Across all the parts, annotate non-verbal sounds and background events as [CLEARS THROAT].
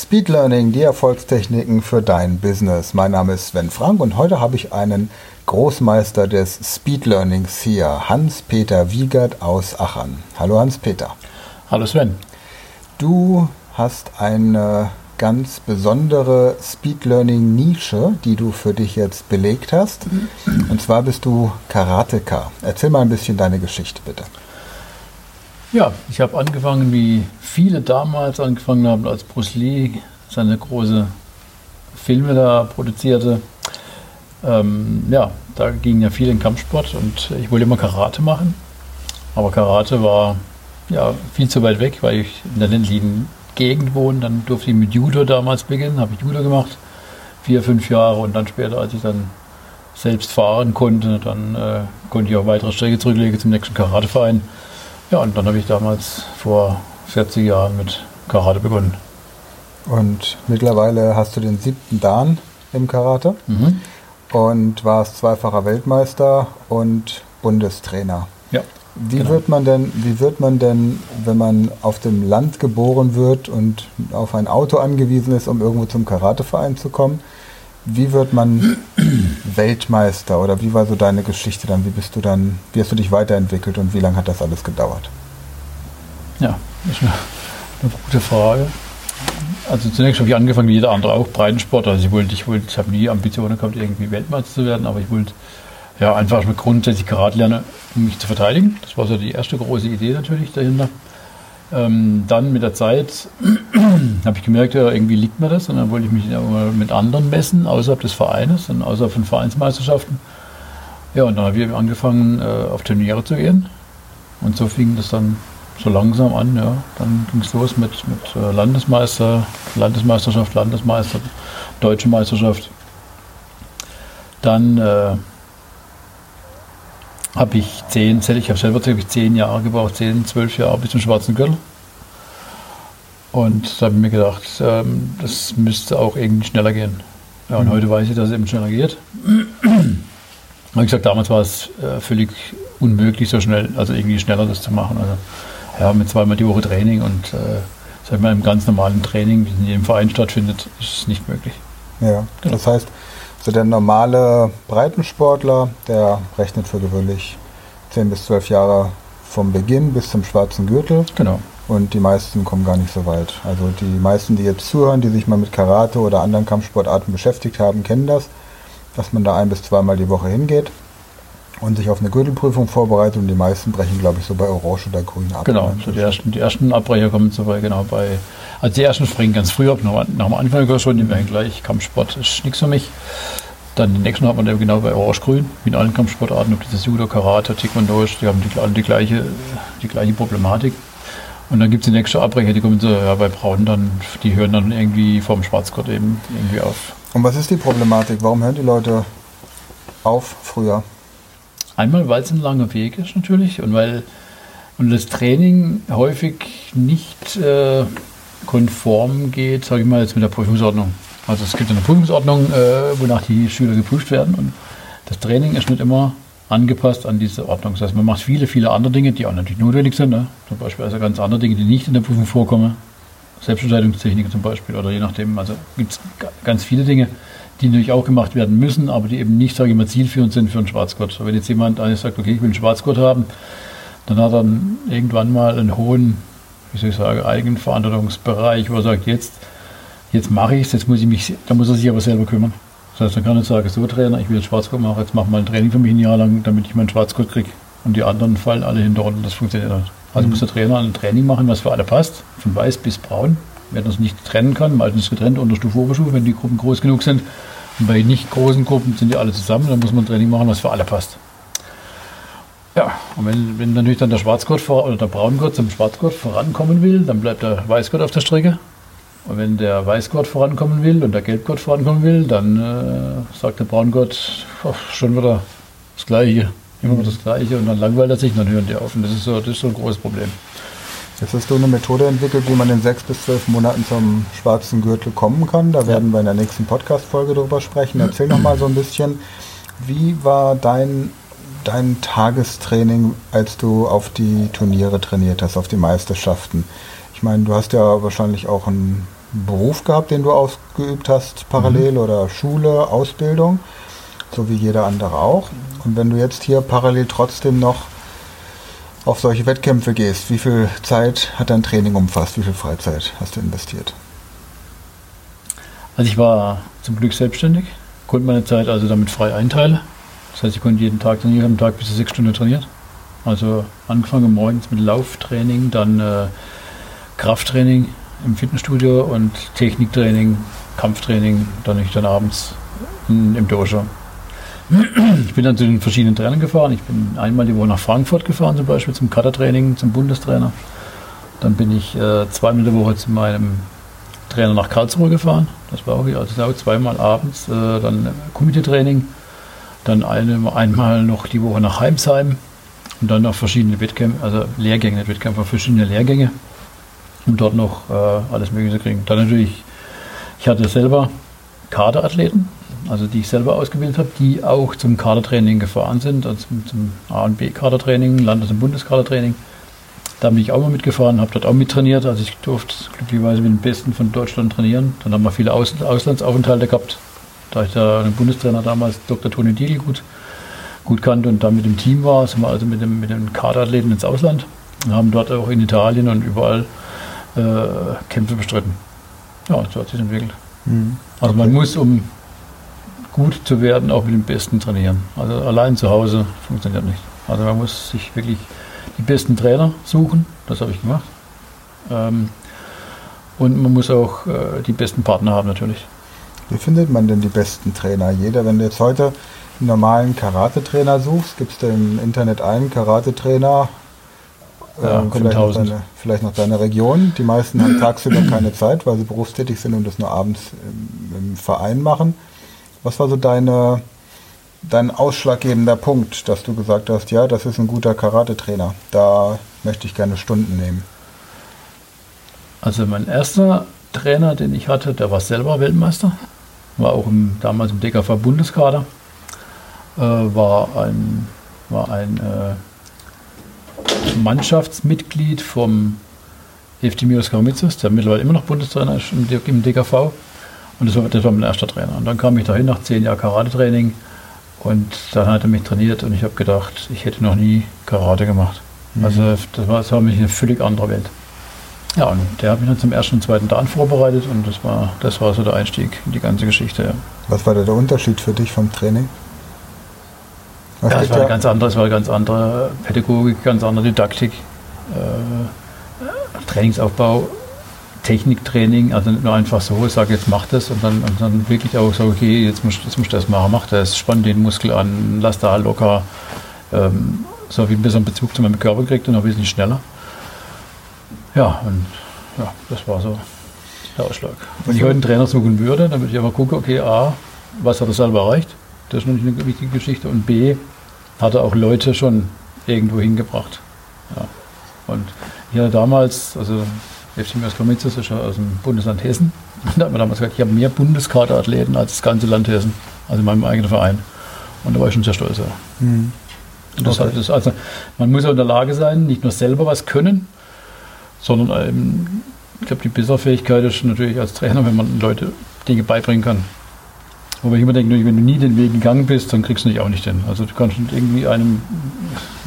Speed Learning, die Erfolgstechniken für dein Business. Mein Name ist Sven Frank und heute habe ich einen Großmeister des Speed Learnings hier, Hans-Peter Wiegert aus Aachen. Hallo Hans-Peter. Hallo Sven. Du hast eine ganz besondere Speed Learning Nische, die du für dich jetzt belegt hast. Und zwar bist du Karateka. Erzähl mal ein bisschen deine Geschichte bitte. Ja, ich habe angefangen, wie viele damals angefangen haben, als Bruce Lee seine große Filme da produzierte. Ähm, ja, da ging ja viel in Kampfsport und ich wollte immer Karate machen. Aber Karate war ja viel zu weit weg, weil ich in der ländlichen Gegend wohne. Dann durfte ich mit Judo damals beginnen, habe ich Judo gemacht, vier, fünf Jahre und dann später, als ich dann selbst fahren konnte, dann äh, konnte ich auch weitere Strecke zurücklegen zum nächsten Karateverein. Ja, und dann habe ich damals vor 40 Jahren mit Karate begonnen. Und mittlerweile hast du den siebten Dan im Karate mhm. und warst zweifacher Weltmeister und Bundestrainer. Ja. Wie genau. wird man denn, wie wird man denn, wenn man auf dem Land geboren wird und auf ein Auto angewiesen ist, um irgendwo zum Karateverein zu kommen? Wie wird man Weltmeister oder wie war so deine Geschichte dann? Wie bist du dann, wie hast du dich weiterentwickelt und wie lange hat das alles gedauert? Ja, das ist eine, eine gute Frage. Also zunächst habe ich angefangen, wie jeder andere auch, Breitensport. Also ich wollte, ich wollte, ich habe nie Ambitionen gehabt, irgendwie Weltmeister zu werden, aber ich wollte ja einfach mit grundsätzlich Karate lernen, um mich zu verteidigen. Das war so die erste große Idee natürlich dahinter. Ähm, dann mit der Zeit [CLEARS THROAT] habe ich gemerkt, ja, irgendwie liegt mir das und dann wollte ich mich mit anderen messen, außerhalb des Vereines und außerhalb von Vereinsmeisterschaften. Ja, und dann habe ich angefangen, äh, auf Turniere zu gehen. Und so fing das dann so langsam an, ja. Dann ging es los mit, mit äh, Landesmeister, Landesmeisterschaft, Landesmeister, Deutsche Meisterschaft. Dann äh, habe ich zehn, ich habe selber ich zehn Jahre gebraucht, zehn, zwölf Jahre bis zum schwarzen Gürtel. Und da habe ich mir gedacht, ähm, das müsste auch irgendwie schneller gehen. Ja, und mhm. heute weiß ich, dass es eben schneller geht. Wie gesagt, damals war es äh, völlig unmöglich, so schnell, also irgendwie schneller das zu machen. Also, ja, mit zweimal die Woche Training und äh, sag mal, im ganz normalen Training, wie es in jedem Verein stattfindet, ist es nicht möglich. Ja, genau. das heißt, so der normale Breitensportler, der rechnet für gewöhnlich 10 bis 12 Jahre vom Beginn bis zum schwarzen Gürtel. Genau. Und die meisten kommen gar nicht so weit. Also die meisten, die jetzt zuhören, die sich mal mit Karate oder anderen Kampfsportarten beschäftigt haben, kennen das, dass man da ein bis zweimal die Woche hingeht und sich auf eine Gürtelprüfung vorbereitet und die meisten brechen, glaube ich, so bei Orange oder Grün ab. Genau, so die ersten, die ersten Abbrecher kommen so bei, genau bei, also die ersten springen ganz früh ab, nach, nach dem Anfang schon, die werden gleich, Kampfsport ist nichts für mich. Dann den nächsten hat man eben genau bei Orange-Grün, wie in allen Kampfsportarten, ob das Judo, Karate, Taekwondo ist, die haben die, alle die gleiche, die gleiche Problematik. Und dann gibt es die nächste Abbrecher, die kommen so, ja, bei Braun dann, die hören dann irgendwie vom Schwarzgurt eben irgendwie auf. Und was ist die Problematik? Warum hören die Leute auf früher? Einmal, weil es ein langer Weg ist natürlich und weil und das Training häufig nicht äh, konform geht, sage ich mal jetzt mit der Prüfungsordnung. Also es gibt eine Prüfungsordnung, äh, wonach die Schüler geprüft werden und das Training ist nicht immer angepasst an diese Ordnung. Das heißt, man macht viele, viele andere Dinge, die auch natürlich notwendig sind. Ne? Zum Beispiel also ganz andere Dinge, die nicht in der Prüfung vorkommen. Selbstentscheidungstechniken zum Beispiel oder je nachdem. Also gibt es ganz viele Dinge, die natürlich auch gemacht werden müssen, aber die eben nicht, sage ich mal, zielführend sind für einen Schwarzgurt. Wenn jetzt jemand eigentlich sagt, okay, ich will einen Schwarzgurt haben, dann hat er dann irgendwann mal einen hohen, wie soll ich sagen, Eigenverantwortungsbereich, wo er sagt, jetzt, jetzt mache ich es, jetzt muss ich mich, da muss er sich aber selber kümmern. Das heißt, dann kann er sagen, so Trainer, ich will einen Schwarzgurt machen, jetzt mach mal ein Training für mich ein Jahr lang, damit ich meinen Schwarzgurt kriege. Und die anderen fallen alle hinterher und das funktioniert nicht. Also mhm. muss der Trainer ein Training machen, was für alle passt, von weiß bis braun er es nicht trennen kann, meistens getrennt Unterstufe, Oberstufe, wenn die Gruppen groß genug sind. Und bei nicht großen Gruppen sind die alle zusammen, dann muss man ein Training machen, was für alle passt. Ja, und wenn, wenn natürlich dann der Schwarzgurt oder der Braungurt zum Schwarzgurt vorankommen will, dann bleibt der Weißgurt auf der Strecke. Und wenn der Weißgurt vorankommen will und der Gelbgurt vorankommen will, dann äh, sagt der Braungurt oh, schon wieder das Gleiche, immer wieder das Gleiche und dann langweilt er sich dann hören die auf. Und das ist so, das ist so ein großes Problem. Jetzt hast du eine Methode entwickelt, wie man in sechs bis zwölf Monaten zum schwarzen Gürtel kommen kann. Da werden wir in der nächsten Podcast-Folge drüber sprechen. Erzähl noch mal so ein bisschen, wie war dein, dein Tagestraining, als du auf die Turniere trainiert hast, auf die Meisterschaften? Ich meine, du hast ja wahrscheinlich auch ein Beruf gehabt, den du ausgeübt hast, parallel mhm. oder Schule, Ausbildung, so wie jeder andere auch. Und wenn du jetzt hier parallel trotzdem noch auf solche Wettkämpfe gehst, wie viel Zeit hat dein Training umfasst? Wie viel Freizeit hast du investiert? Also ich war zum Glück selbstständig, konnte meine Zeit also damit frei einteilen. Das heißt, ich konnte jeden Tag trainieren, am Tag bis zu sechs Stunden trainiert. Also angefangen morgens mit Lauftraining, dann äh, Krafttraining im Fitnessstudio und Techniktraining, Kampftraining, dann ich dann abends in, im Dojo. Ich bin dann zu den verschiedenen Trainern gefahren. Ich bin einmal die Woche nach Frankfurt gefahren, zum Beispiel zum Kadertraining, zum Bundestrainer. Dann bin ich äh, zweimal die Woche zu meinem Trainer nach Karlsruhe gefahren. Das war auch, also auch zweimal abends. Äh, dann Komiteetraining. Dann eine, einmal noch die Woche nach Heimsheim. Und dann noch verschiedene Wettkämpfe, also Lehrgänge, nicht Wettkämpfe, verschiedene Lehrgänge, um dort noch äh, alles Mögliche zu kriegen. Dann natürlich, ich hatte selber Kaderathleten, also die ich selber ausgebildet habe, die auch zum Kadertraining gefahren sind, also zum, A- und B-Kadertraining, Landes- und Bundeskadertraining. Da bin ich auch mal mitgefahren, habe dort auch mittrainiert. Also ich durfte glücklicherweise mit den Besten von Deutschland trainieren. Dann haben wir viele Aus Auslandsaufenthalte gehabt. Da ich da den Bundestrainer damals, Dr. Toni Diegel, gut, gut kannte und dann mit dem Team war, sind wir also mit dem, mit dem Kaderathleten ins Ausland und haben dort auch in Italien und überall äh, Kämpfe bestritten. Ja, so hat sich entwickelt. Mhm. Also man muss, um gut zu werden, auch mit dem Besten trainieren. Also allein zu Hause funktioniert nicht. Also man muss sich wirklich die besten Trainer suchen, das habe ich gemacht. Ähm, und man muss auch äh, die besten Partner haben natürlich. Wie findet man denn die besten Trainer? Jeder, wenn du jetzt heute einen normalen Karate-Trainer suchst, gibst du im Internet einen Karate-Trainer, ja, ähm, vielleicht, noch deine, vielleicht noch deine Region. Die meisten haben tagsüber keine Zeit, weil sie berufstätig sind und das nur abends im, im Verein machen. Was war so deine, dein ausschlaggebender Punkt, dass du gesagt hast, ja, das ist ein guter Karate-Trainer, da möchte ich gerne Stunden nehmen? Also mein erster Trainer, den ich hatte, der war selber Weltmeister, war auch im, damals im DKV-Bundeskader, äh, war ein, war ein äh, Mannschaftsmitglied vom Eftimios Karamitsos, der mittlerweile immer noch Bundestrainer ist im DKV. Und das war, das war mein erster Trainer. Und dann kam ich dahin nach zehn Jahren Karate-Training und dann hat er mich trainiert und ich habe gedacht, ich hätte noch nie Karate gemacht. Mhm. Also das war, das war mich eine völlig andere Welt. Ja, und der hat mich dann zum ersten und zweiten Dan vorbereitet und das war, das war so der Einstieg in die ganze Geschichte. Ja. Was war da der Unterschied für dich vom Training? Was ja, es war, eine ganz andere, es war eine ganz andere Pädagogik, ganz andere Didaktik, äh, Trainingsaufbau, Techniktraining, also nicht nur einfach so, ich sage jetzt mach das und dann, und dann wirklich auch so, okay, jetzt musst, jetzt musst du das machen, mach das, spann den Muskel an, lass da locker, ähm, so wie ein bisschen Bezug zu meinem Körper kriegt und noch ein bisschen schneller. Ja, und ja, das war so der Ausschlag. Wenn ich heute einen Trainer suchen würde, dann würde ich einfach gucken, okay, A, was hat er selber erreicht? Das ist natürlich eine wichtige Geschichte. Und B, hat er auch Leute schon irgendwo hingebracht. Ja. Und ich damals, also FC Mirsklomitzes ist ja aus dem Bundesland Hessen. Und [LAUGHS] da hat man damals gesagt, ich habe mehr Bundeskaderathleten als das ganze Land Hessen, also in meinem eigenen Verein. Und da war ich schon sehr stolz. Ja. Mhm. Das okay. heißt, also, man muss ja in der Lage sein, nicht nur selber was können, sondern ähm, ich glaube, die bessere Fähigkeit ist natürlich als Trainer, wenn man Leute Dinge beibringen kann. Wobei ich immer denke, wenn du nie den Weg gegangen bist, dann kriegst du dich auch nicht hin. Also du kannst irgendwie einem,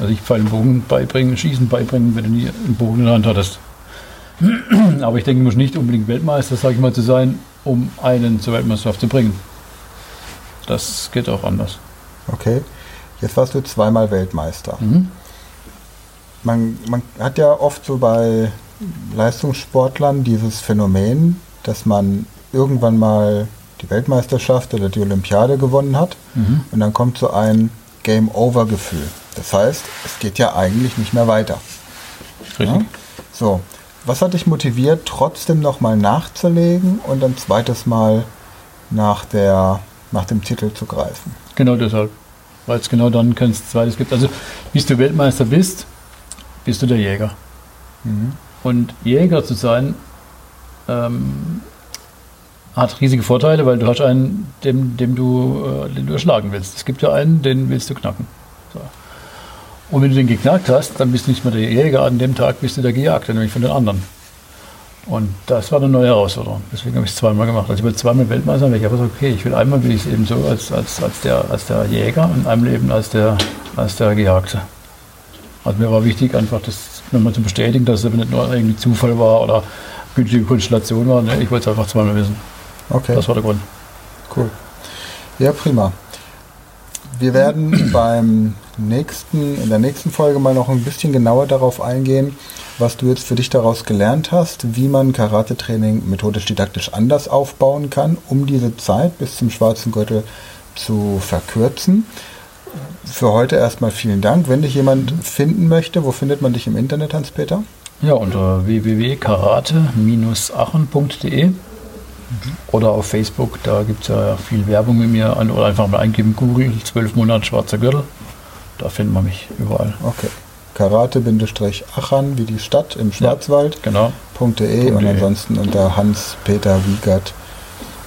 also ich Pfeil Bogen beibringen, Schießen beibringen, wenn du nie einen Bogen in der Hand hattest. [CLEARS THROAT] Aber ich denke, du musst nicht unbedingt Weltmeister, sage ich mal, zu sein, um einen zur Weltmeisterschaft zu bringen. Das geht auch anders. Okay, jetzt warst du zweimal Weltmeister. Mhm. Man, man hat ja oft so bei Leistungssportlern dieses Phänomen, dass man irgendwann mal die Weltmeisterschaft oder die Olympiade gewonnen hat. Mhm. Und dann kommt so ein Game-Over-Gefühl. Das heißt, es geht ja eigentlich nicht mehr weiter. Richtig. Ja? So, was hat dich motiviert, trotzdem nochmal nachzulegen und ein zweites Mal nach, der, nach dem Titel zu greifen? Genau deshalb. Weil es genau dann kein zweites gibt. Also, bis du Weltmeister bist, bist du der Jäger. Mhm. Und Jäger zu sein, ähm, hat riesige Vorteile, weil du hast einen, dem, dem du, äh, den du erschlagen willst. Es gibt ja einen, den willst du knacken. So. Und wenn du den geknackt hast, dann bist du nicht mehr der Jäger, an dem Tag bist du der Gejagte, nämlich von den anderen. Und das war eine neue Herausforderung. Deswegen habe ich es zweimal gemacht. Also ich will zweimal Weltmeister werden. Ich habe gesagt, okay, ich will einmal will ich es eben so als, als, als, der, als der Jäger und einmal eben als der, als der Gejagte. Also mir war wichtig, einfach das nochmal zu bestätigen, dass es nicht nur irgendwie Zufall war oder günstige Konstellation war. Ich wollte es einfach zweimal wissen. Okay. Das war der Grund. Cool. Ja, prima. Wir werden [CLEARS THROAT] beim nächsten, in der nächsten Folge mal noch ein bisschen genauer darauf eingehen, was du jetzt für dich daraus gelernt hast, wie man Karate-Training methodisch-didaktisch anders aufbauen kann, um diese Zeit bis zum schwarzen Gürtel zu verkürzen. Für heute erstmal vielen Dank. Wenn dich jemand finden möchte, wo findet man dich im Internet, Hans-Peter? Ja, unter www.karate-achen.de oder auf Facebook, da gibt es ja viel Werbung mit mir an oder einfach mal eingeben, Google, 12 Monate schwarzer Gürtel. Da findet man mich überall. Okay. Karate-Achan wie die Stadt im Schwarzwald. Ja, genau. .de und ansonsten unter Hans-Peter Wiegert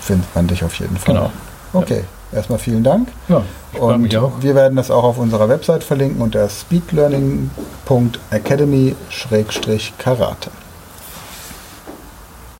findet man dich auf jeden Fall. Genau. Okay, ja. erstmal vielen Dank. Ja, und wir werden das auch auf unserer Website verlinken unter speedlearning.academy-karate.